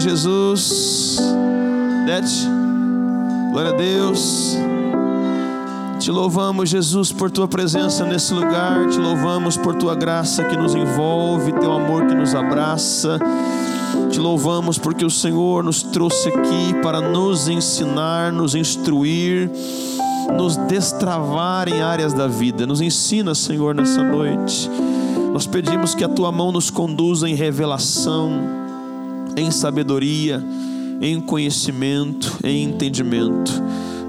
Jesus. Dete. Glória a Deus. Te louvamos, Jesus, por tua presença nesse lugar. Te louvamos por tua graça que nos envolve, teu amor que nos abraça. Te louvamos porque o Senhor nos trouxe aqui para nos ensinar, nos instruir, nos destravar em áreas da vida. Nos ensina, Senhor, nessa noite. Nós pedimos que a tua mão nos conduza em revelação, em sabedoria, em conhecimento, em entendimento.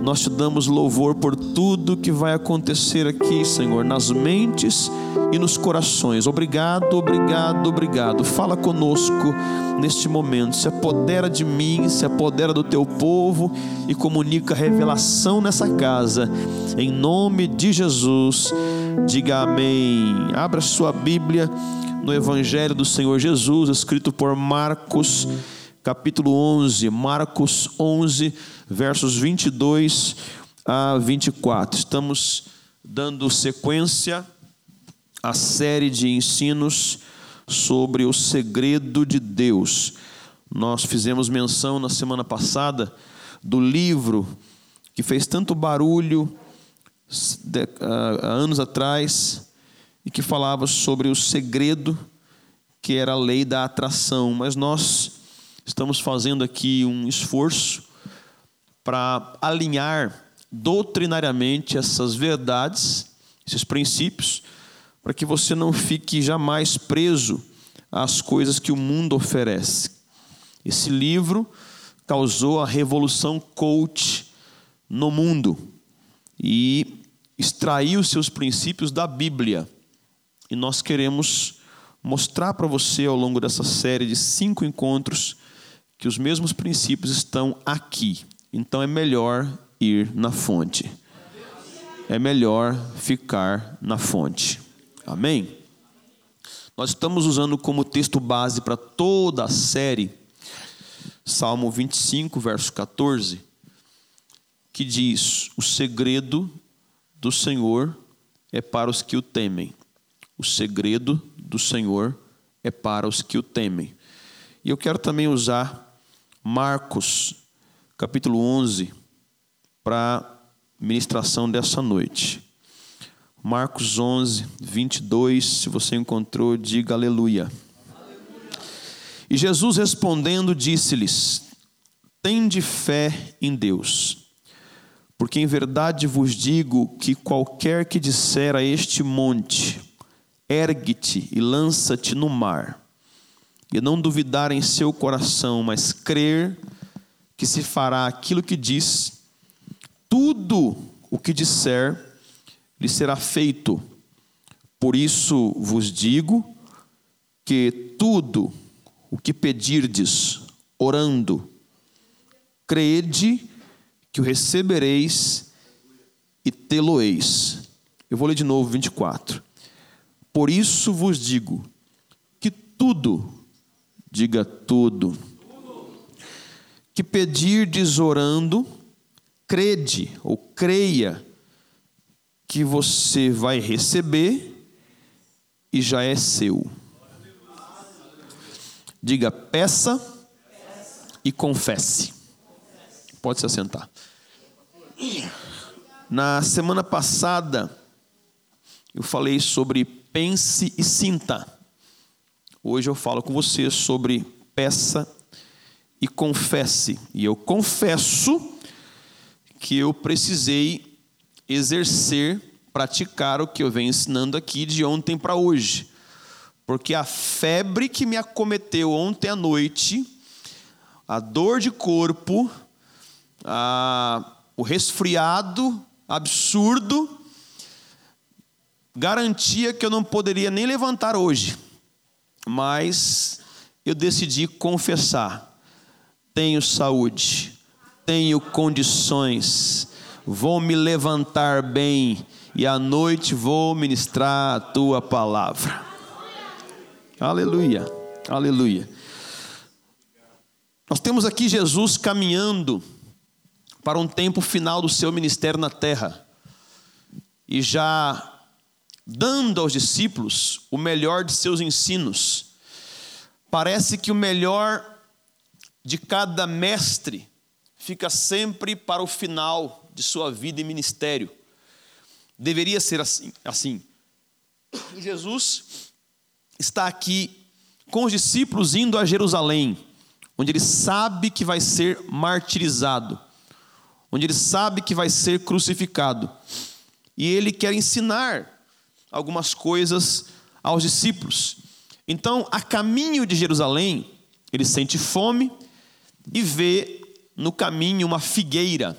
Nós te damos louvor por tudo que vai acontecer aqui, Senhor, nas mentes e nos corações. Obrigado, obrigado, obrigado. Fala conosco neste momento. Se apodera de mim, se apodera do teu povo e comunica revelação nessa casa. Em nome de Jesus, diga amém. Abra sua Bíblia no Evangelho do Senhor Jesus, escrito por Marcos capítulo 11, Marcos 11, versos 22 a 24. Estamos dando sequência à série de ensinos sobre o segredo de Deus. Nós fizemos menção na semana passada do livro que fez tanto barulho há anos atrás e que falava sobre o segredo que era a lei da atração, mas nós Estamos fazendo aqui um esforço para alinhar doutrinariamente essas verdades, esses princípios, para que você não fique jamais preso às coisas que o mundo oferece. Esse livro causou a revolução coach no mundo e extraiu seus princípios da Bíblia. E nós queremos mostrar para você ao longo dessa série de cinco encontros que os mesmos princípios estão aqui. Então é melhor ir na fonte. É melhor ficar na fonte. Amém? Nós estamos usando como texto base para toda a série Salmo 25, verso 14, que diz: O segredo do Senhor é para os que o temem. O segredo do Senhor é para os que o temem. E eu quero também usar Marcos, capítulo 11, para ministração dessa noite. Marcos 11, 22, se você encontrou, diga aleluia. aleluia. E Jesus respondendo disse-lhes: Tende fé em Deus, porque em verdade vos digo que qualquer que disser a este monte, ergue-te e lança-te no mar, e não duvidar em seu coração, mas crer que se fará aquilo que diz, tudo o que disser lhe será feito. Por isso vos digo que tudo o que pedirdes, orando, crede que o recebereis e tê-lo-eis. Eu vou ler de novo 24. Por isso vos digo que tudo Diga tudo. Que pedirdes orando, crede ou creia que você vai receber e já é seu. Diga peça e confesse. Pode se assentar. Na semana passada, eu falei sobre pense e sinta. Hoje eu falo com você sobre peça e confesse. E eu confesso que eu precisei exercer, praticar o que eu venho ensinando aqui de ontem para hoje. Porque a febre que me acometeu ontem à noite, a dor de corpo, a, o resfriado absurdo, garantia que eu não poderia nem levantar hoje mas eu decidi confessar: tenho saúde, tenho condições, vou me levantar bem e à noite vou ministrar a tua palavra. Aleluia, aleluia. Nós temos aqui Jesus caminhando para um tempo final do seu ministério na terra e já dando aos discípulos o melhor de seus ensinos. Parece que o melhor de cada mestre fica sempre para o final de sua vida e ministério. Deveria ser assim. assim. Jesus está aqui com os discípulos indo a Jerusalém, onde ele sabe que vai ser martirizado, onde ele sabe que vai ser crucificado. E ele quer ensinar algumas coisas aos discípulos. Então, a caminho de Jerusalém, ele sente fome e vê no caminho uma figueira.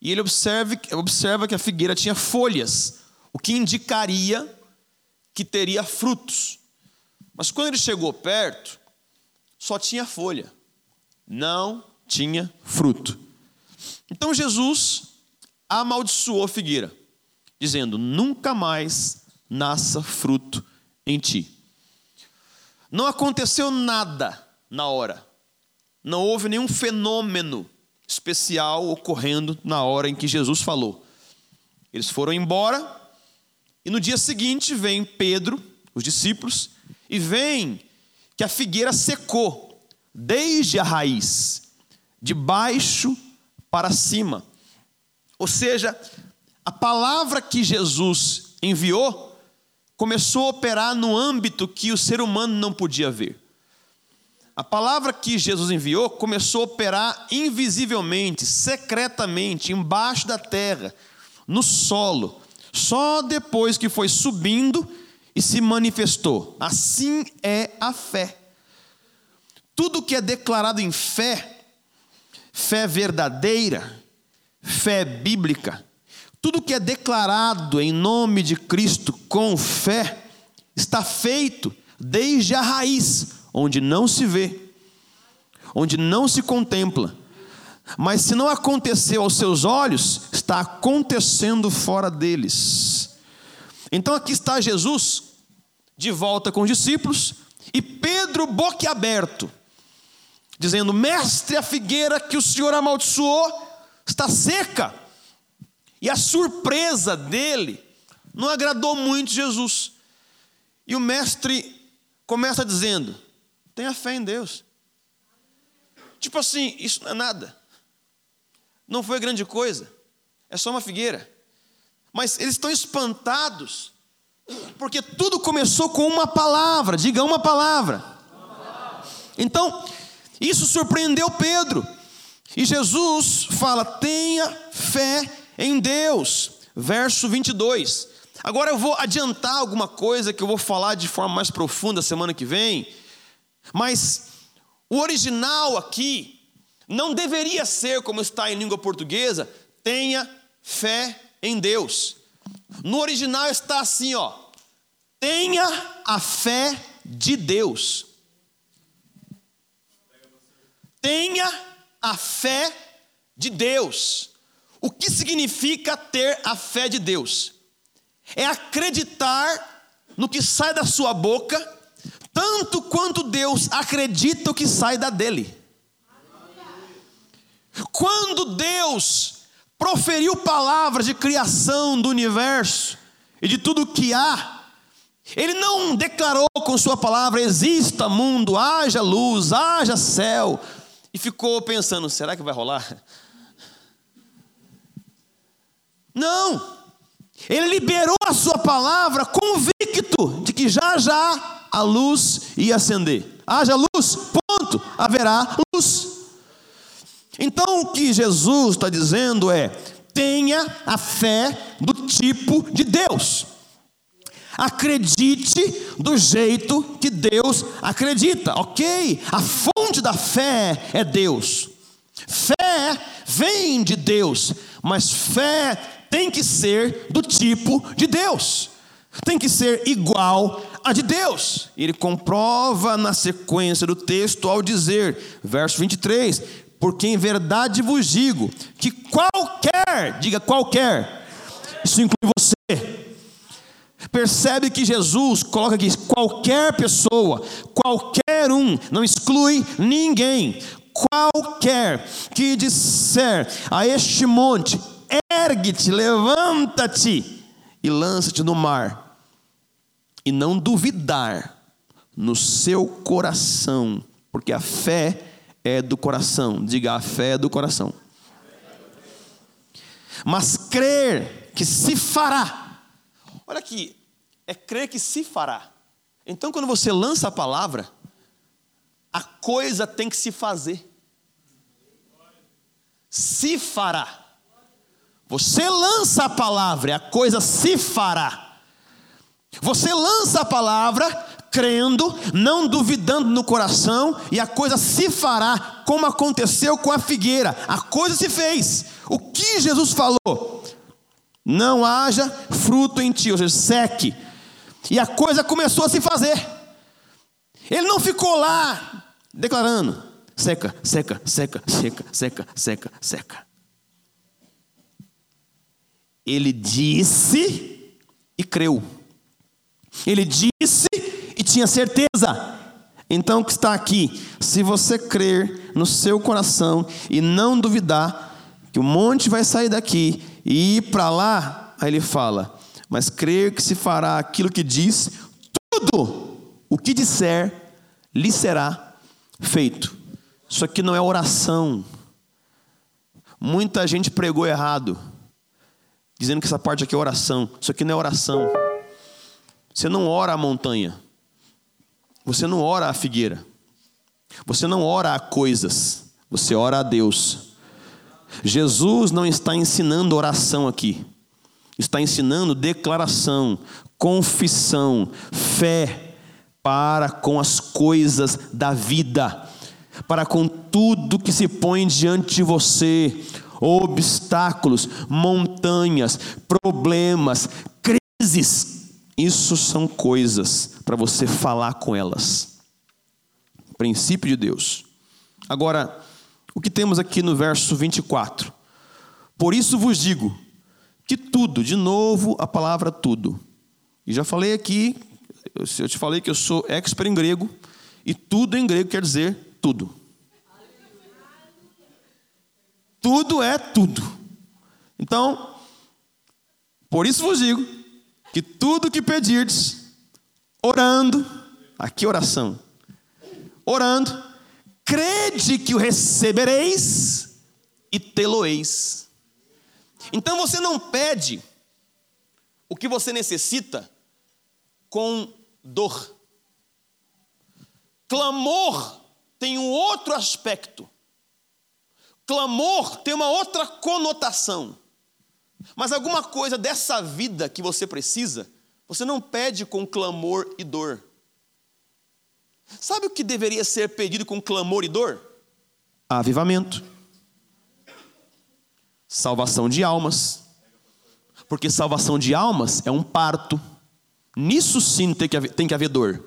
E ele observa, que a figueira tinha folhas, o que indicaria que teria frutos. Mas quando ele chegou perto, só tinha folha, não tinha fruto. Então Jesus amaldiçoou a figueira, dizendo: Nunca mais nasça fruto em ti. Não aconteceu nada na hora. Não houve nenhum fenômeno especial ocorrendo na hora em que Jesus falou. Eles foram embora e no dia seguinte vem Pedro, os discípulos, e vem que a figueira secou desde a raiz, de baixo para cima. Ou seja, a palavra que Jesus enviou começou a operar no âmbito que o ser humano não podia ver. A palavra que Jesus enviou começou a operar invisivelmente, secretamente, embaixo da terra, no solo, só depois que foi subindo e se manifestou. Assim é a fé. Tudo que é declarado em fé, fé verdadeira, fé bíblica, tudo que é declarado em nome de Cristo com fé, está feito desde a raiz onde não se vê, onde não se contempla. Mas se não aconteceu aos seus olhos, está acontecendo fora deles. Então aqui está Jesus, de volta com os discípulos, e Pedro boquiaberto, dizendo: Mestre, a figueira que o Senhor amaldiçoou está seca. E a surpresa dele não agradou muito Jesus. E o mestre começa dizendo: Tenha fé em Deus. Tipo assim, isso não é nada. Não foi grande coisa. É só uma figueira. Mas eles estão espantados, porque tudo começou com uma palavra. Diga uma palavra. Então, isso surpreendeu Pedro. E Jesus fala: tenha fé em Deus. Verso 22. Agora eu vou adiantar alguma coisa que eu vou falar de forma mais profunda semana que vem mas o original aqui não deveria ser como está em língua portuguesa, tenha fé em Deus. No original está assim, ó: tenha a fé de Deus. Tenha a fé de Deus. O que significa ter a fé de Deus? É acreditar no que sai da sua boca tanto quanto Deus acredita o que sai da dele. Quando Deus proferiu palavras de criação do universo e de tudo que há, Ele não declarou com Sua palavra: exista mundo, haja luz, haja céu, e ficou pensando: será que vai rolar? Não, Ele liberou a Sua palavra convicto de que já já a luz ia acender. Haja luz, ponto, haverá luz. Então o que Jesus está dizendo é: tenha a fé do tipo de Deus. Acredite do jeito que Deus acredita, ok? A fonte da fé é Deus. Fé vem de Deus, mas fé tem que ser do tipo de Deus, tem que ser igual a de Deus. Ele comprova na sequência do texto ao dizer, verso 23, porque em verdade vos digo que qualquer, diga qualquer, isso inclui você. Percebe que Jesus coloca aqui qualquer pessoa, qualquer um, não exclui ninguém. Qualquer que disser a este monte: ergue-te, levanta-te e lança-te no mar e não duvidar no seu coração, porque a fé é do coração. Diga, a fé é do coração. Mas crer que se fará. Olha aqui, é crer que se fará. Então, quando você lança a palavra, a coisa tem que se fazer. Se fará. Você lança a palavra, a coisa se fará. Você lança a palavra, crendo, não duvidando no coração, e a coisa se fará, como aconteceu com a figueira. A coisa se fez. O que Jesus falou? Não haja fruto em ti, ou seja, seque. E a coisa começou a se fazer. Ele não ficou lá declarando: seca, seca, seca, seca, seca, seca, seca. Ele disse e creu. Ele disse e tinha certeza. Então, o que está aqui? Se você crer no seu coração e não duvidar que o monte vai sair daqui e ir para lá, aí ele fala: Mas crer que se fará aquilo que diz, tudo o que disser lhe será feito. Isso aqui não é oração. Muita gente pregou errado, dizendo que essa parte aqui é oração. Isso aqui não é oração. Você não ora a montanha. Você não ora a figueira. Você não ora a coisas. Você ora a Deus. Jesus não está ensinando oração aqui. Está ensinando declaração, confissão, fé para com as coisas da vida, para com tudo que se põe diante de você, obstáculos, montanhas, problemas, crises isso são coisas para você falar com elas. Princípio de Deus. Agora, o que temos aqui no verso 24? Por isso vos digo que tudo, de novo a palavra tudo. E já falei aqui, eu te falei que eu sou expert em grego, e tudo em grego quer dizer tudo. Tudo é tudo. Então, por isso vos digo que tudo que pedirdes, orando, aqui oração, orando, crede que o recebereis e tê-lo-eis. Então você não pede o que você necessita com dor. Clamor tem um outro aspecto. Clamor tem uma outra conotação. Mas alguma coisa dessa vida que você precisa, você não pede com clamor e dor. Sabe o que deveria ser pedido com clamor e dor? Avivamento. Salvação de almas. Porque salvação de almas é um parto. Nisso sim tem que haver, tem que haver dor.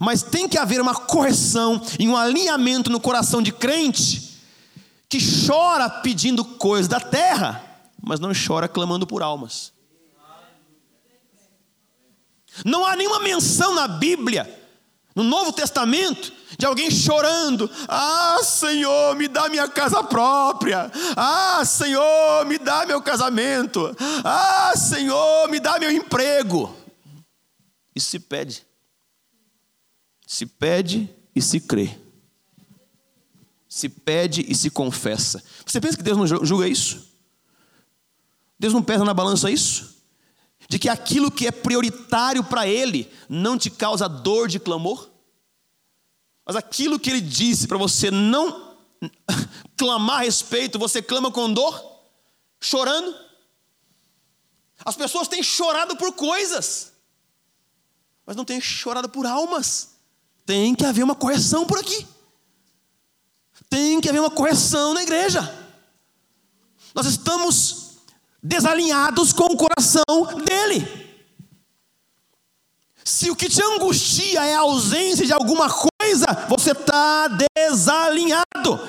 Mas tem que haver uma correção e um alinhamento no coração de crente que chora pedindo coisas da terra mas não chora clamando por almas. Não há nenhuma menção na Bíblia, no Novo Testamento, de alguém chorando: Ah, Senhor, me dá minha casa própria. Ah, Senhor, me dá meu casamento. Ah, Senhor, me dá meu emprego. Isso se pede. Se pede e se crê. Se pede e se confessa. Você pensa que Deus não julga isso? Deus não pesa na balança isso? De que aquilo que é prioritário para Ele não te causa dor de clamor? Mas aquilo que Ele disse para você não clamar a respeito, você clama com dor, chorando? As pessoas têm chorado por coisas, mas não têm chorado por almas. Tem que haver uma correção por aqui. Tem que haver uma correção na igreja. Nós estamos desalinhados com o coração dele. Se o que te angustia é a ausência de alguma coisa, você está desalinhado.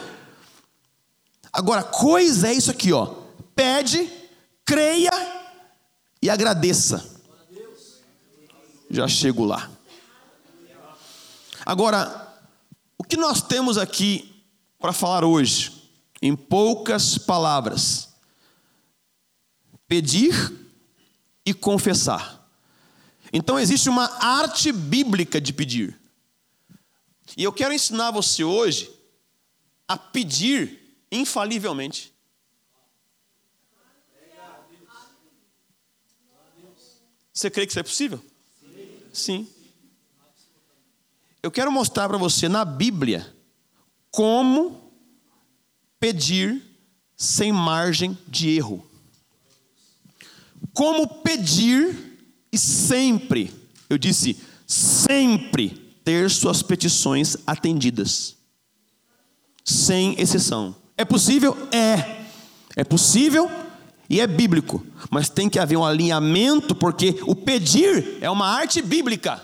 Agora, coisa é isso aqui, ó. Pede, creia e agradeça. Já chego lá. Agora, o que nós temos aqui para falar hoje, em poucas palavras, pedir e confessar. Então existe uma arte bíblica de pedir. E eu quero ensinar você hoje a pedir infalivelmente. Você crê que isso é possível? Sim. Eu quero mostrar para você na Bíblia como pedir sem margem de erro. Como pedir e sempre, eu disse, sempre ter suas petições atendidas. Sem exceção. É possível? É. É possível e é bíblico, mas tem que haver um alinhamento, porque o pedir é uma arte bíblica.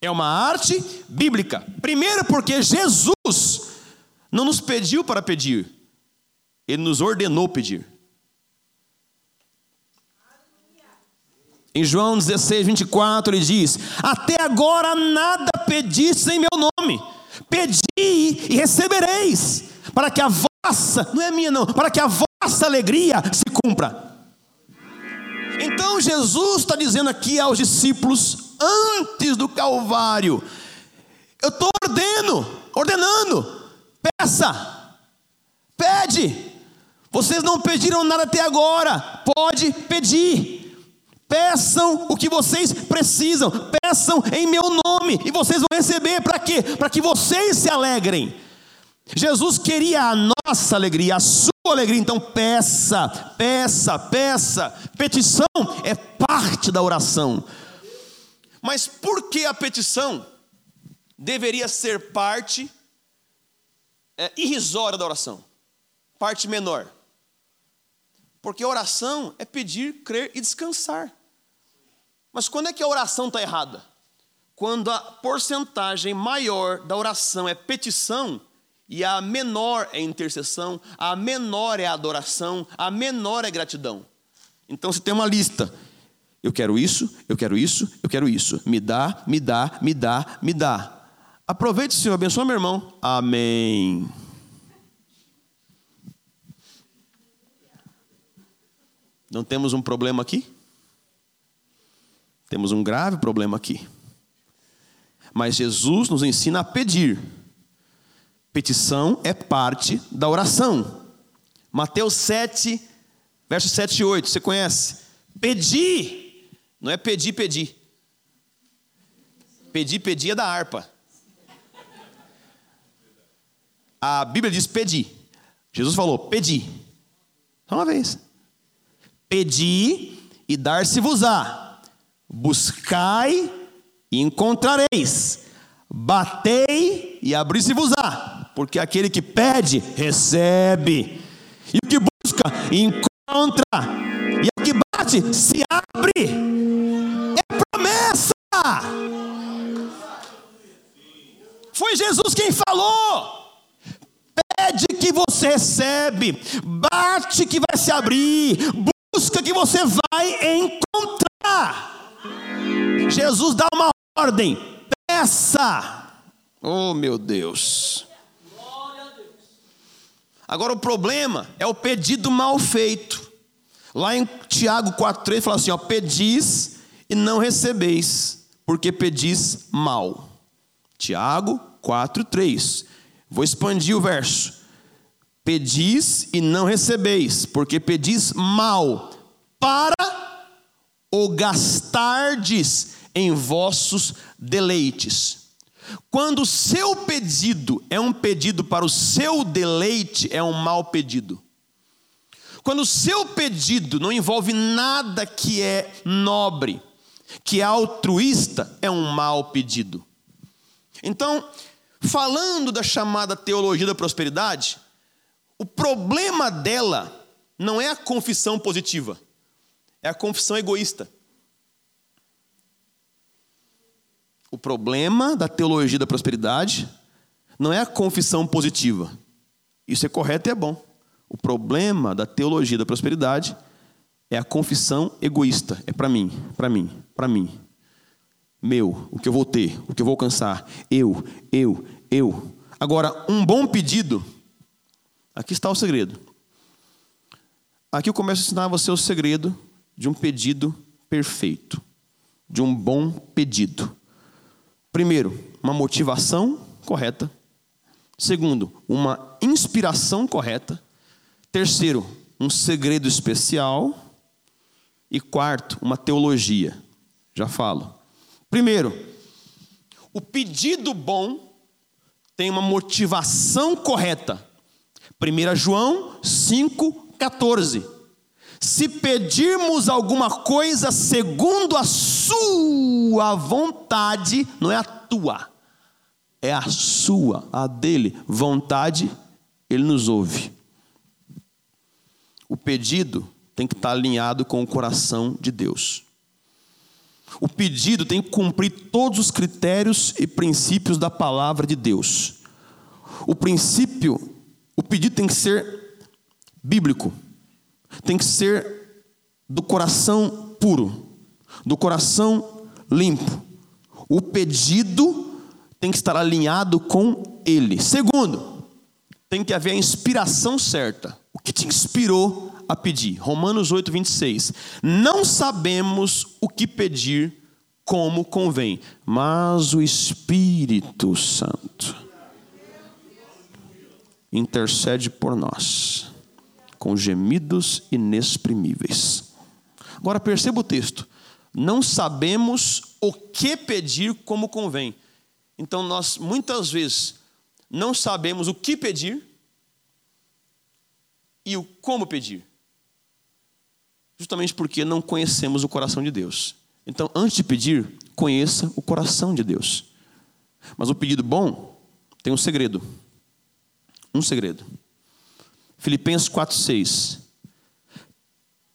É uma arte bíblica. Primeiro, porque Jesus não nos pediu para pedir, ele nos ordenou pedir. Em João 16, 24, ele diz: Até agora nada pedis em meu nome, pedi e recebereis, para que a vossa, não é minha não, para que a vossa alegria se cumpra. Então Jesus está dizendo aqui aos discípulos, antes do Calvário, eu estou ordeno, ordenando, peça, pede. Vocês não pediram nada até agora, pode pedir. Peçam o que vocês precisam, peçam em meu nome, e vocês vão receber para quê? Para que vocês se alegrem. Jesus queria a nossa alegria, a sua alegria, então peça, peça, peça. Petição é parte da oração. Mas por que a petição deveria ser parte é, irrisória da oração? Parte menor. Porque oração é pedir, crer e descansar. Mas quando é que a oração está errada? Quando a porcentagem maior da oração é petição e a menor é intercessão, a menor é adoração, a menor é gratidão. Então você tem uma lista. Eu quero isso, eu quero isso, eu quero isso. Me dá, me dá, me dá, me dá. Aproveite, Senhor, abençoa meu irmão. Amém. Não temos um problema aqui? Temos um grave problema aqui. Mas Jesus nos ensina a pedir. Petição é parte da oração. Mateus 7, versos 7 e 8, você conhece? Pedir, não é pedir, pedir. Pedir, pedir é da harpa. A Bíblia diz pedir. Jesus falou, pedi. Só uma vez. Pedi e dar-se-vos-á Buscai e encontrareis. Batei e abri-se-vos-á. Porque aquele que pede, recebe. E o que busca, encontra. E o que bate, se abre. É promessa. Foi Jesus quem falou. Pede que você recebe, bate que vai se abrir, busca que você vai encontrar. Jesus dá uma ordem: peça. Oh, meu Deus. Agora o problema é o pedido mal feito. Lá em Tiago 4,3 fala assim: ó, pedis e não recebeis, porque pedis mal. Tiago 4,3. Vou expandir o verso. Pedis e não recebeis, porque pedis mal, para o gastardes em vossos deleites. Quando o seu pedido é um pedido para o seu deleite, é um mau pedido. Quando o seu pedido não envolve nada que é nobre, que é altruísta, é um mau pedido. Então, falando da chamada teologia da prosperidade, o problema dela não é a confissão positiva, é a confissão egoísta. O problema da teologia da prosperidade não é a confissão positiva. Isso é correto e é bom. O problema da teologia da prosperidade é a confissão egoísta. É para mim, para mim, para mim. Meu, o que eu vou ter, o que eu vou alcançar. Eu, eu, eu. Agora, um bom pedido. Aqui está o segredo. Aqui eu começo a ensinar você o segredo de um pedido perfeito, de um bom pedido. Primeiro, uma motivação correta. Segundo, uma inspiração correta. Terceiro, um segredo especial. E quarto, uma teologia. Já falo. Primeiro, o pedido bom tem uma motivação correta. 1 João 5,14. Se pedirmos alguma coisa segundo a sua vontade, não é a tua, é a sua, a dele, vontade, ele nos ouve. O pedido tem que estar alinhado com o coração de Deus. O pedido tem que cumprir todos os critérios e princípios da palavra de Deus. O princípio, o pedido tem que ser bíblico, tem que ser do coração puro, do coração limpo. O pedido tem que estar alinhado com Ele. Segundo, tem que haver a inspiração certa. O que te inspirou a pedir? Romanos 8, 26. Não sabemos o que pedir como convém, mas o Espírito Santo intercede por nós com gemidos inexprimíveis. Agora perceba o texto. Não sabemos o que pedir como convém. Então nós muitas vezes não sabemos o que pedir e o como pedir. Justamente porque não conhecemos o coração de Deus. Então, antes de pedir, conheça o coração de Deus. Mas o pedido bom tem um segredo. Um segredo. Filipenses 4:6.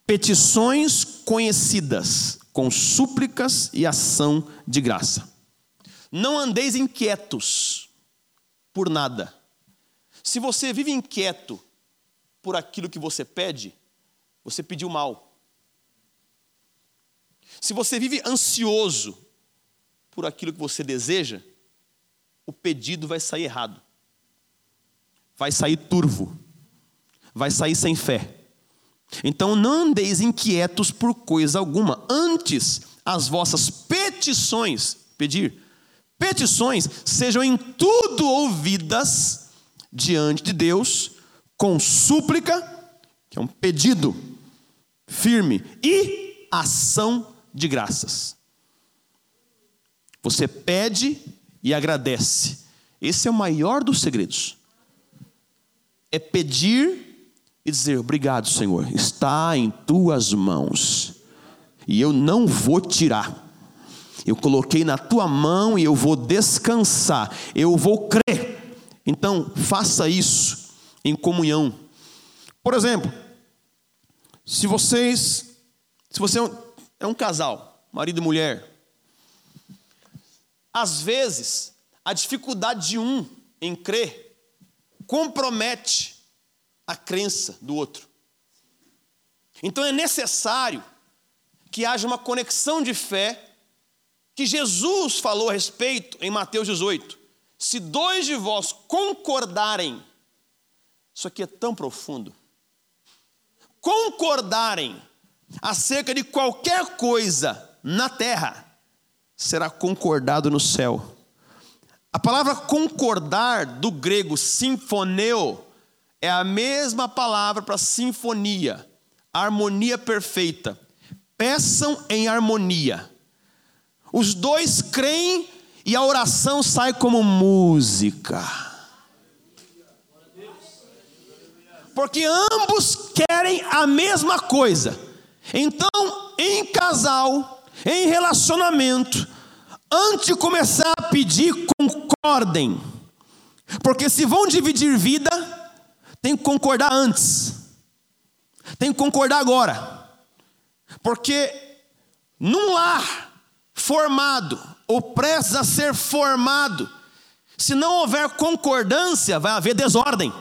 Petições conhecidas com súplicas e ação de graça. Não andeis inquietos por nada. Se você vive inquieto por aquilo que você pede, você pediu mal. Se você vive ansioso por aquilo que você deseja, o pedido vai sair errado. Vai sair turvo. Vai sair sem fé. Então não andeis inquietos por coisa alguma. Antes, as vossas petições, pedir, petições, sejam em tudo ouvidas diante de Deus com súplica, que é um pedido firme, e ação de graças. Você pede e agradece. Esse é o maior dos segredos. É pedir e dizer: Obrigado, Senhor, está em tuas mãos, e eu não vou tirar. Eu coloquei na tua mão e eu vou descansar, eu vou crer. Então, faça isso em comunhão. Por exemplo, se vocês, se você é um, é um casal, marido e mulher, às vezes a dificuldade de um em crer compromete a crença do outro. Então é necessário que haja uma conexão de fé que Jesus falou a respeito em Mateus 18. Se dois de vós concordarem isso aqui é tão profundo. Concordarem acerca de qualquer coisa na terra, será concordado no céu. A palavra concordar do grego sinfoneu é a mesma palavra para sinfonia, harmonia perfeita. Peçam em harmonia. Os dois creem e a oração sai como música. porque ambos querem a mesma coisa. Então, em casal, em relacionamento, antes de começar a pedir, concordem. Porque se vão dividir vida, tem que concordar antes. Tem que concordar agora. Porque num lar formado, ou prestes a ser formado, se não houver concordância, vai haver desordem.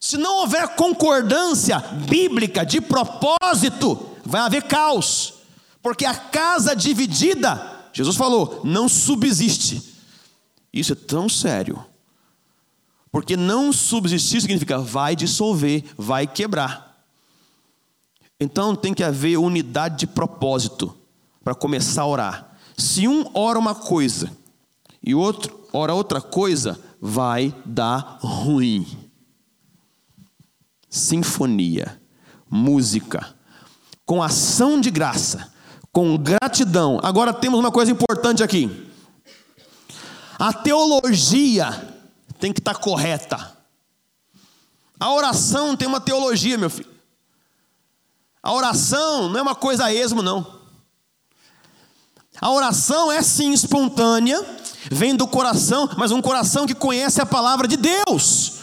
Se não houver concordância bíblica de propósito, vai haver caos, porque a casa dividida, Jesus falou, não subsiste. Isso é tão sério, porque não subsistir significa vai dissolver, vai quebrar. Então tem que haver unidade de propósito para começar a orar. Se um ora uma coisa e outro, ora outra coisa, vai dar ruim. Sinfonia, música, com ação de graça, com gratidão. Agora temos uma coisa importante aqui. A teologia tem que estar correta. A oração tem uma teologia, meu filho. A oração não é uma coisa a esmo, não. A oração é sim espontânea, vem do coração, mas um coração que conhece a palavra de Deus.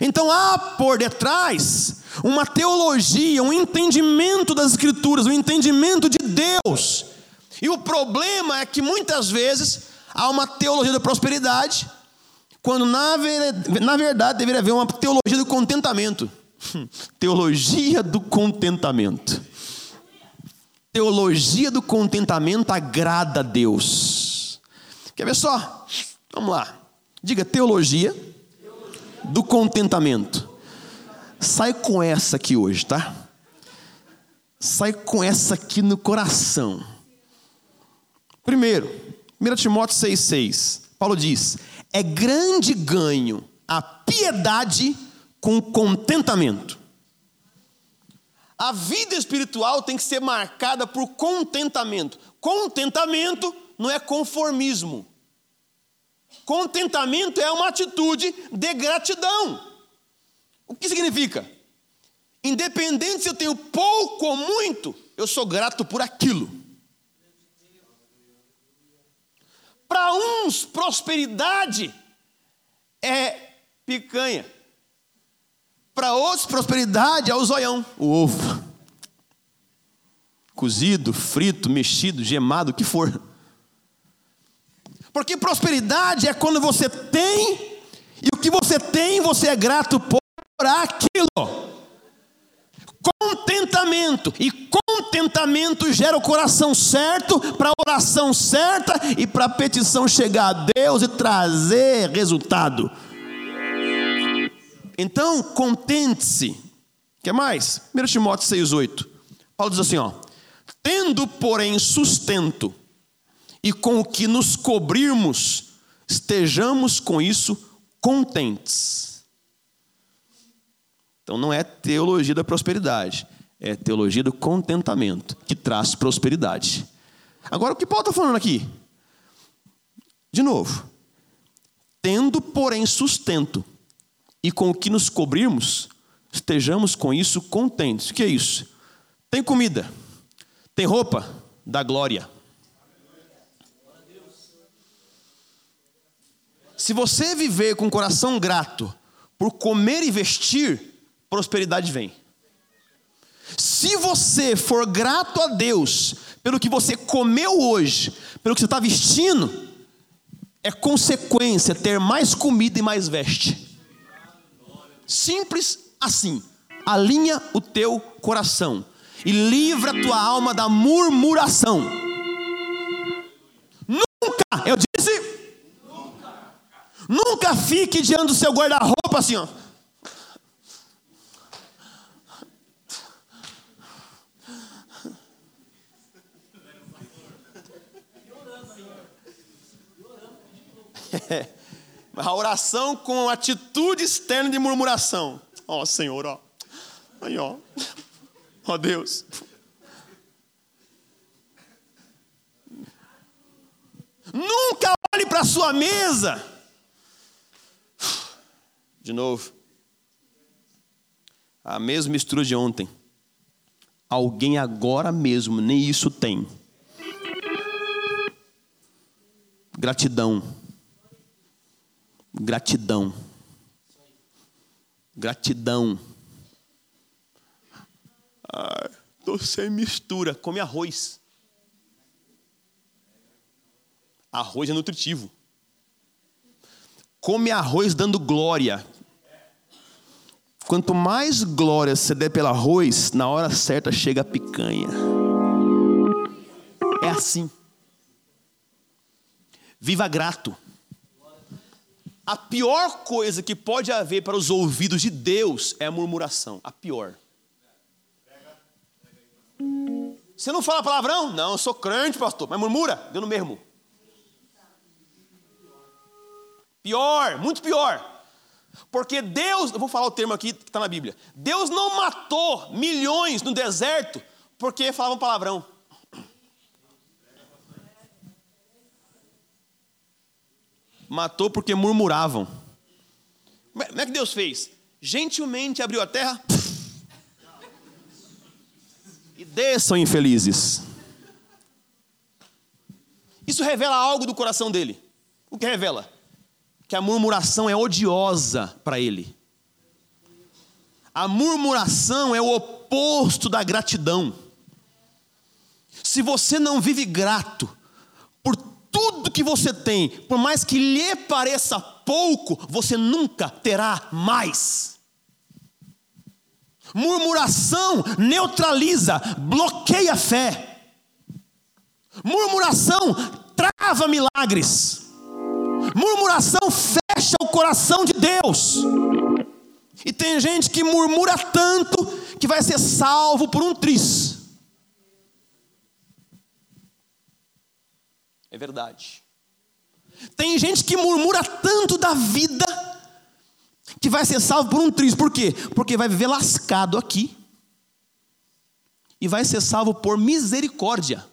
Então há por detrás uma teologia, um entendimento das Escrituras, um entendimento de Deus. E o problema é que muitas vezes há uma teologia da prosperidade, quando na, na verdade deveria haver uma teologia do contentamento. teologia do contentamento. Teologia do contentamento agrada a Deus. Quer ver só? Vamos lá. Diga teologia do contentamento. Sai com essa aqui hoje, tá? Sai com essa aqui no coração. Primeiro, 1 Timóteo 6,6. Paulo diz: é grande ganho a piedade com contentamento. A vida espiritual tem que ser marcada por contentamento. Contentamento não é conformismo. Contentamento é uma atitude de gratidão. O que significa? Independente se eu tenho pouco ou muito, eu sou grato por aquilo. Para uns, prosperidade é picanha. Para outros, prosperidade é o zoião, o ovo. Cozido, frito, mexido, gemado, o que for. Porque prosperidade é quando você tem, e o que você tem, você é grato por aquilo. Contentamento, e contentamento gera o coração certo para a oração certa e para a petição chegar a Deus e trazer resultado. Então, contente-se. Quer mais? 1 Timóteo 6,8. Paulo diz assim: ó, tendo, porém, sustento, e com o que nos cobrirmos, estejamos com isso contentes. Então não é teologia da prosperidade, é teologia do contentamento, que traz prosperidade. Agora, o que Paulo está falando aqui? De novo, tendo, porém, sustento, e com o que nos cobrirmos, estejamos com isso contentes. O que é isso? Tem comida, tem roupa, da glória. Se você viver com o coração grato por comer e vestir, prosperidade vem. Se você for grato a Deus pelo que você comeu hoje, pelo que você está vestindo, é consequência ter mais comida e mais veste. Simples assim. Alinha o teu coração e livra a tua alma da murmuração. Nunca, eu disse, nunca, nunca fique diante do seu guarda-roupa assim, ó. A oração com atitude externa de murmuração. Ó oh, Senhor, ó. Aí, ó. Ó oh, Deus. Nunca olhe para a sua mesa. De novo. A mesma mistura de ontem. Alguém agora mesmo nem isso tem. Gratidão Gratidão. Gratidão. Ah, tô sem mistura. Come arroz. Arroz é nutritivo. Come arroz dando glória. Quanto mais glória você der pelo arroz, na hora certa chega a picanha. É assim. Viva grato. A pior coisa que pode haver para os ouvidos de Deus é a murmuração. A pior. Você não fala palavrão? Não, eu sou crente, pastor. Mas murmura, deu no mesmo. Pior, muito pior. Porque Deus, eu vou falar o termo aqui que está na Bíblia. Deus não matou milhões no deserto porque falavam palavrão. Matou porque murmuravam. Como é que Deus fez? Gentilmente abriu a terra. E desçam infelizes. Isso revela algo do coração dele. O que revela? Que a murmuração é odiosa para ele. A murmuração é o oposto da gratidão. Se você não vive grato tudo que você tem, por mais que lhe pareça pouco, você nunca terá mais. Murmuração neutraliza, bloqueia a fé. Murmuração trava milagres. Murmuração fecha o coração de Deus. E tem gente que murmura tanto que vai ser salvo por um tris. É verdade. Tem gente que murmura tanto da vida que vai ser salvo por um tris. Por quê? Porque vai viver lascado aqui e vai ser salvo por misericórdia.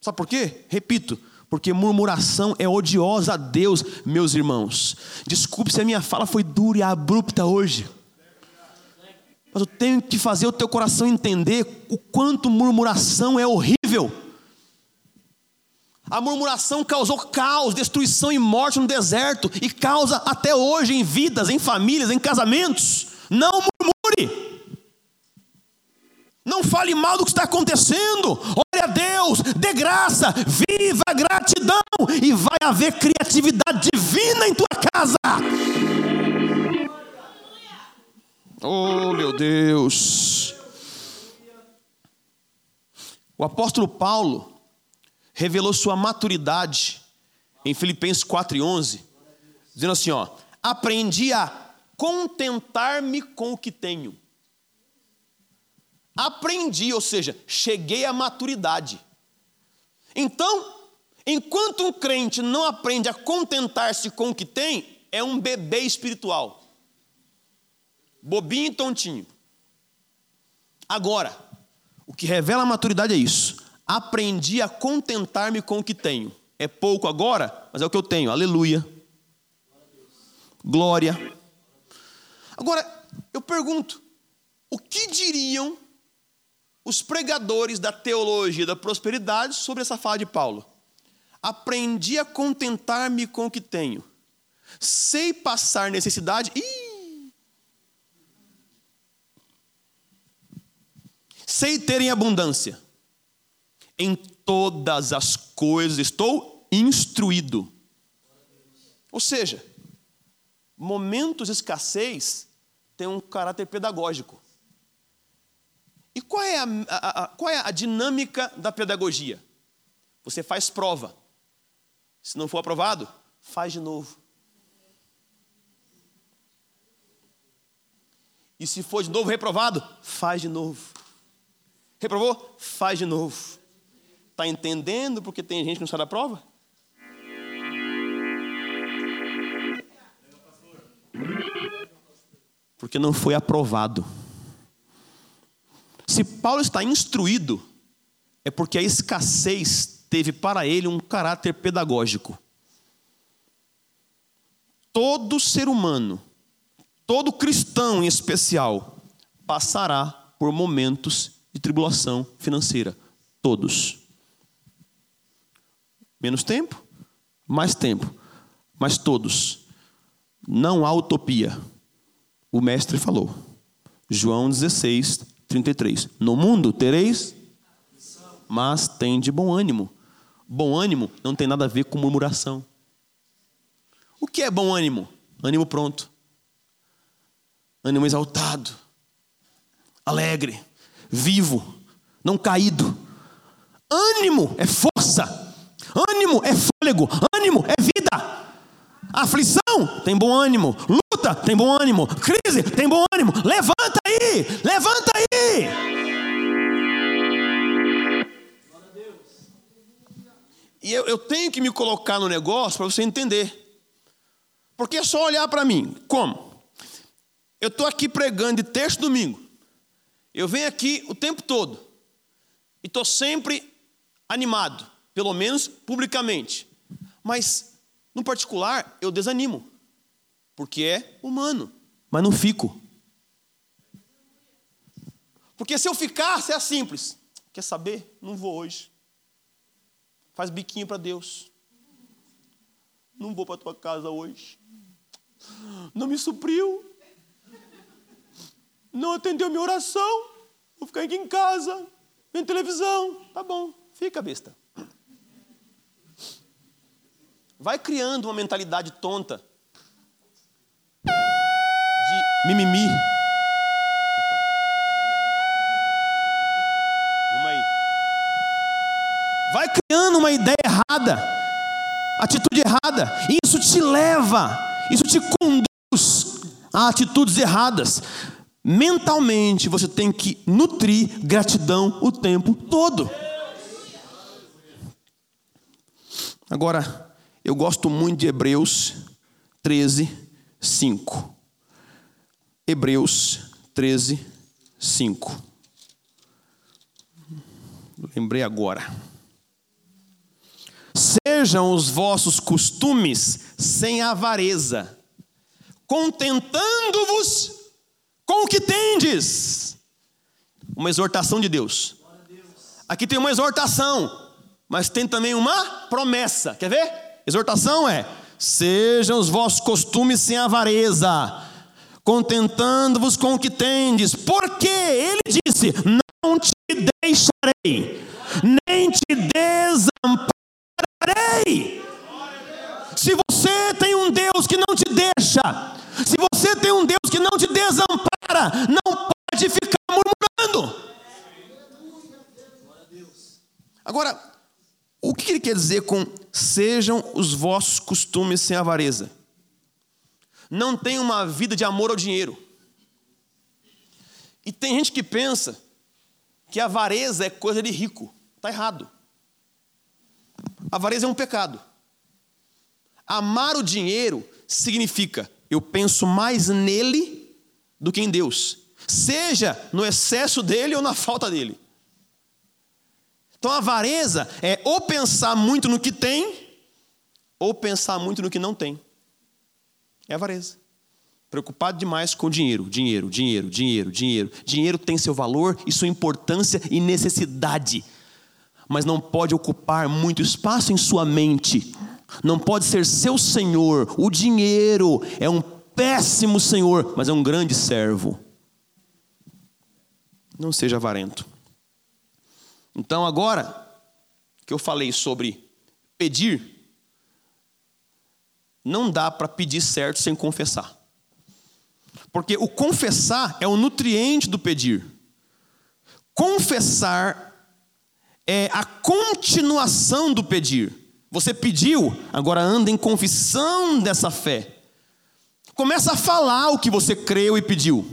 Sabe por quê? Repito, porque murmuração é odiosa a Deus, meus irmãos. Desculpe se a minha fala foi dura e abrupta hoje. Mas eu tenho que fazer o teu coração entender o quanto murmuração é horrível. A murmuração causou caos, destruição e morte no deserto e causa até hoje em vidas, em famílias, em casamentos. Não murmure. Não fale mal do que está acontecendo. Ore a Deus, dê graça, viva a gratidão e vai haver criatividade divina em tua casa. Oh, meu Deus. O apóstolo Paulo revelou sua maturidade em Filipenses 4:11, dizendo assim, ó: "Aprendi a contentar-me com o que tenho". Aprendi, ou seja, cheguei à maturidade. Então, enquanto um crente não aprende a contentar-se com o que tem, é um bebê espiritual. Bobinho e tontinho. Agora, o que revela a maturidade é isso. Aprendi a contentar-me com o que tenho. É pouco agora, mas é o que eu tenho. Aleluia. Glória. Agora, eu pergunto: o que diriam os pregadores da teologia da prosperidade sobre essa fala de Paulo. Aprendi a contentar-me com o que tenho. Sei passar necessidade. Ih! Sei ter em abundância. Em todas as coisas estou instruído. Ou seja, momentos de escassez têm um caráter pedagógico. E qual é a, a, a, qual é a dinâmica da pedagogia? Você faz prova. Se não for aprovado, faz de novo. E se for de novo reprovado, faz de novo. Reprovou? Faz de novo. Está entendendo porque tem gente que não sai da prova? Porque não foi aprovado. Se Paulo está instruído, é porque a escassez teve para ele um caráter pedagógico. Todo ser humano, todo cristão em especial, passará por momentos de tribulação financeira. Todos. Menos tempo, mais tempo, mas todos. Não há utopia. O mestre falou. João 16, 33. No mundo tereis, mas tem de bom ânimo. Bom ânimo não tem nada a ver com murmuração. O que é bom ânimo? Ânimo pronto. Ânimo exaltado. Alegre. Vivo. Não caído. Ânimo é força. Ânimo é fôlego. Ânimo é vida. Aflição tem bom ânimo. Luta tem bom ânimo. Crise tem bom ânimo. Levanta aí! Levanta aí! E eu, eu tenho que me colocar no negócio para você entender. Porque é só olhar para mim. Como? Eu estou aqui pregando de terça domingo. Eu venho aqui o tempo todo. E estou sempre animado, pelo menos publicamente. Mas, no particular, eu desanimo. Porque é humano. Mas não fico. Porque se eu ficasse é simples. Quer saber? Não vou hoje. Faz biquinho para Deus. Não vou para tua casa hoje. Não me supriu. Não atendeu minha oração. Vou ficar aqui em casa, vendo televisão. Tá bom, fica besta. Vai criando uma mentalidade tonta de mimimi. vai criando uma ideia errada, atitude errada, e isso te leva, isso te conduz a atitudes erradas. Mentalmente você tem que nutrir gratidão o tempo todo. Agora, eu gosto muito de Hebreus 13, 5. Hebreus 13, 5. Lembrei agora. Sejam os vossos costumes sem avareza, contentando-vos com o que tendes. Uma exortação de Deus. Aqui tem uma exortação, mas tem também uma promessa. Quer ver? Exortação é: sejam os vossos costumes sem avareza, contentando-vos com o que tendes, porque ele disse: Não te deixarei, nem te desampararei. Se você tem um Deus que não te deixa, se você tem um Deus que não te desampara, não pode ficar murmurando. Agora, o que ele quer dizer com sejam os vossos costumes sem avareza? Não tem uma vida de amor ao dinheiro. E tem gente que pensa que avareza é coisa de rico. Está errado. Avareza é um pecado. Amar o dinheiro significa eu penso mais nele do que em Deus, seja no excesso dele ou na falta dele. Então avareza é ou pensar muito no que tem, ou pensar muito no que não tem. É avareza. Preocupado demais com dinheiro, dinheiro, dinheiro, dinheiro, dinheiro. Dinheiro tem seu valor e sua importância e necessidade mas não pode ocupar muito espaço em sua mente, não pode ser seu senhor. O dinheiro é um péssimo senhor, mas é um grande servo. Não seja avarento. Então, agora que eu falei sobre pedir, não dá para pedir certo sem confessar. Porque o confessar é o nutriente do pedir. Confessar é a continuação do pedir. Você pediu, agora anda em confissão dessa fé. Começa a falar o que você creu e pediu.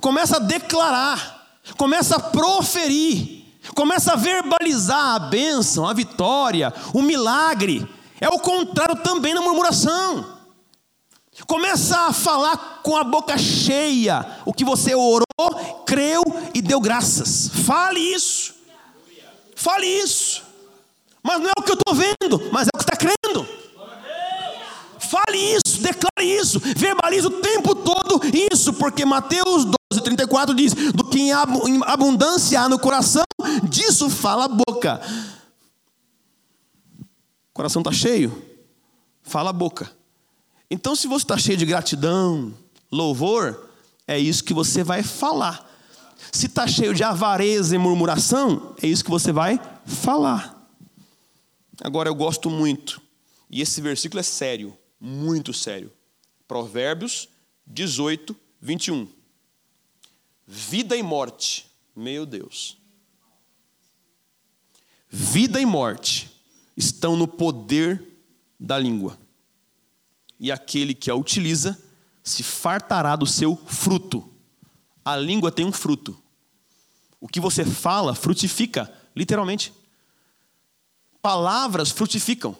Começa a declarar. Começa a proferir. Começa a verbalizar a bênção, a vitória, o milagre. É o contrário também na murmuração. Começa a falar com a boca cheia o que você orou, creu e deu graças. Fale isso. Fale isso. Mas não é o que eu estou vendo, mas é o que está crendo. Fale isso, declare isso, verbalize o tempo todo isso, porque Mateus 12, 34 diz: Do que em abundância há no coração, disso fala a boca. O coração está cheio, fala a boca. Então, se você está cheio de gratidão, louvor, é isso que você vai falar. Se está cheio de avareza e murmuração, é isso que você vai falar. Agora eu gosto muito, e esse versículo é sério, muito sério. Provérbios 18, 21. Vida e morte, meu Deus. Vida e morte estão no poder da língua, e aquele que a utiliza se fartará do seu fruto. A língua tem um fruto. O que você fala frutifica, literalmente. palavras frutificam.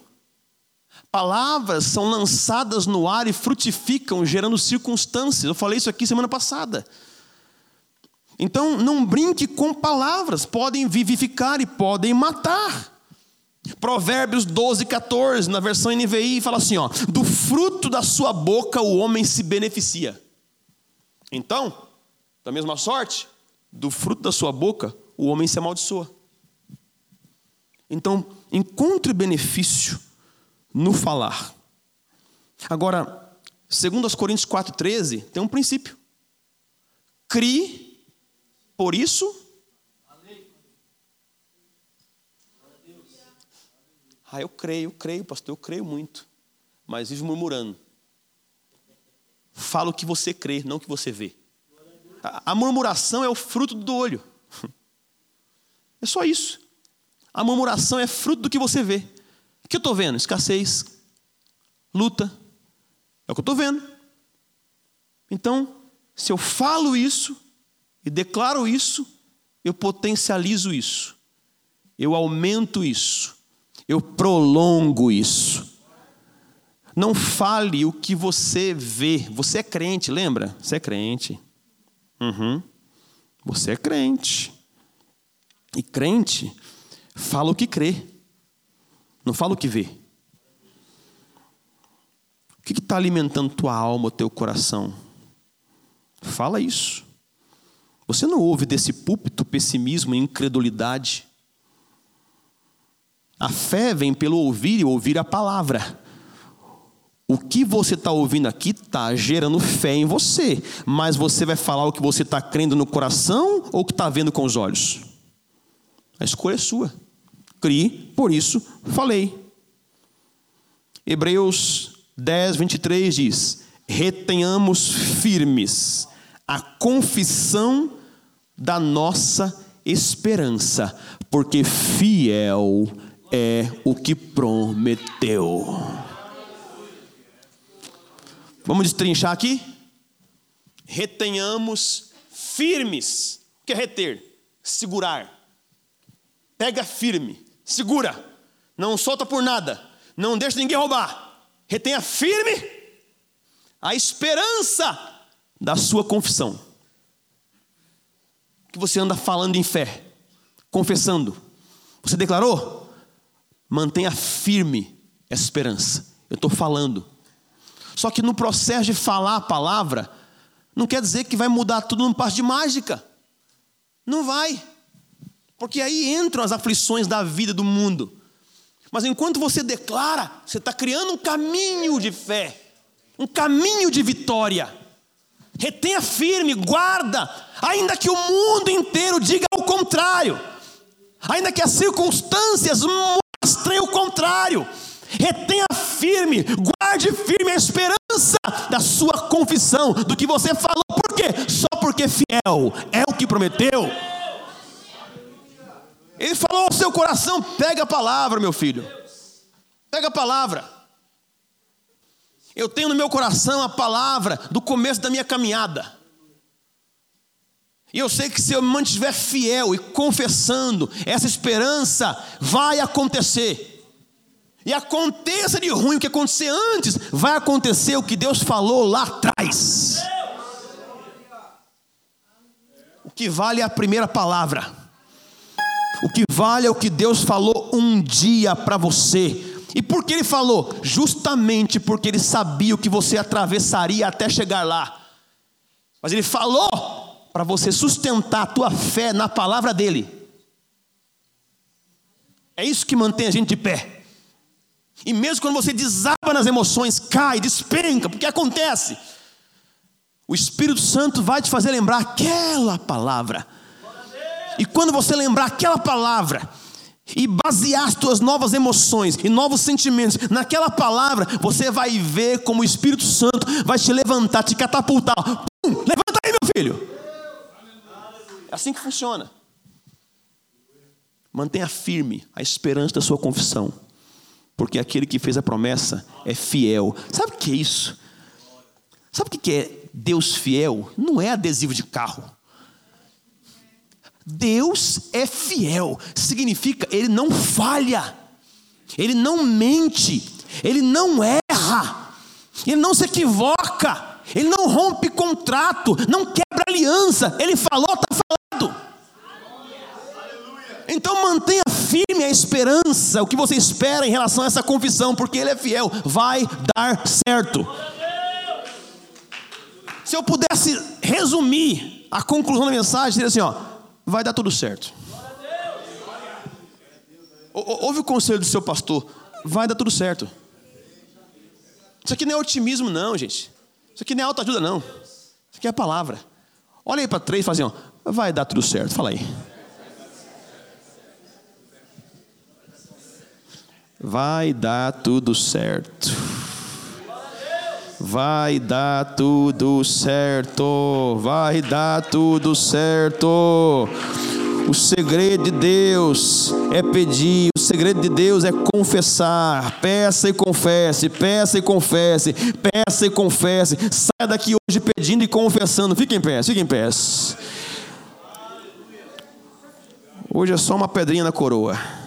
Palavras são lançadas no ar e frutificam, gerando circunstâncias. Eu falei isso aqui semana passada. Então, não brinque com palavras, podem vivificar e podem matar. Provérbios 12, 14, na versão NVI, fala assim: ó, do fruto da sua boca o homem se beneficia. Então, da mesma sorte, do fruto da sua boca o homem se amaldiçoa. Então, encontre benefício no falar. Agora, segundo as Coríntios 4:13, tem um princípio. Crie, por isso Ah, eu creio, creio, pastor, eu creio muito. Mas vivo murmurando. Fala o que você crê, não o que você vê. A murmuração é o fruto do olho. É só isso. A murmuração é fruto do que você vê. O que eu estou vendo? Escassez, luta. É o que eu estou vendo. Então, se eu falo isso e declaro isso, eu potencializo isso. Eu aumento isso. Eu prolongo isso. Não fale o que você vê. Você é crente, lembra? Você é crente. Uhum. Você é crente. E crente fala o que crê, não fala o que vê. O que está alimentando tua alma, teu coração? Fala isso. Você não ouve desse púlpito pessimismo e incredulidade. A fé vem pelo ouvir e ouvir a palavra. O que você está ouvindo aqui está gerando fé em você, mas você vai falar o que você está crendo no coração ou o que está vendo com os olhos? A escolha é sua. Crie, por isso falei. Hebreus 10, 23 diz: retenhamos firmes a confissão da nossa esperança, porque fiel é o que prometeu. Vamos destrinchar aqui? Retenhamos firmes. O que é reter? Segurar. Pega firme, segura. Não solta por nada. Não deixa ninguém roubar. Retenha firme a esperança da sua confissão. Que você anda falando em fé, confessando. Você declarou? Mantenha firme essa esperança. Eu estou falando. Só que no processo de falar a palavra, não quer dizer que vai mudar tudo num passo de mágica. Não vai. Porque aí entram as aflições da vida do mundo. Mas enquanto você declara, você está criando um caminho de fé, um caminho de vitória. Retenha firme, guarda, ainda que o mundo inteiro diga o contrário, ainda que as circunstâncias mostrem o contrário. Retenha firme, guarde firme a esperança da sua confissão, do que você falou, por quê? Só porque fiel é o que prometeu. Ele falou ao seu coração: pega a palavra, meu filho. Pega a palavra. Eu tenho no meu coração a palavra do começo da minha caminhada. E eu sei que se eu me mantiver fiel e confessando, essa esperança vai acontecer. E aconteça de ruim o que acontecer antes, vai acontecer o que Deus falou lá atrás. O que vale é a primeira palavra. O que vale é o que Deus falou um dia para você. E por que ele falou? Justamente porque ele sabia o que você atravessaria até chegar lá. Mas ele falou para você sustentar a tua fé na palavra dele. É isso que mantém a gente de pé. E mesmo quando você desaba nas emoções, cai, despenca, porque acontece. O Espírito Santo vai te fazer lembrar aquela palavra e quando você lembrar aquela palavra, e basear as tuas novas emoções e novos sentimentos naquela palavra, você vai ver como o Espírito Santo vai te levantar, te catapultar. Pum, levanta aí, meu filho. É assim que funciona. Mantenha firme a esperança da sua confissão, porque aquele que fez a promessa é fiel. Sabe o que é isso? Sabe o que é Deus fiel? Não é adesivo de carro. Deus é fiel, significa Ele não falha. ele não mente, ele não erra, ele não se equivoca, ele não rompe contrato, não quebra aliança, ele falou, está falado. Então mantenha firme a esperança, o que você espera em relação a essa confissão, porque ele é fiel, vai dar certo. Se eu pudesse resumir a conclusão da mensagem, seria assim: ó, vai dar tudo certo. Ouve o conselho do seu pastor, vai dar tudo certo. Isso aqui não é otimismo, não, gente. Isso aqui não é autoajuda, não. Isso aqui é a palavra. Olha aí para três e fala assim: ó, vai dar tudo certo. Fala aí. Vai dar tudo certo. Vai dar tudo certo. Vai dar tudo certo. O segredo de Deus é pedir, o segredo de Deus é confessar. Peça e confesse, peça e confesse, peça e confesse. Saia daqui hoje pedindo e confessando. Fique em pé, fique em pé. Hoje é só uma pedrinha na coroa.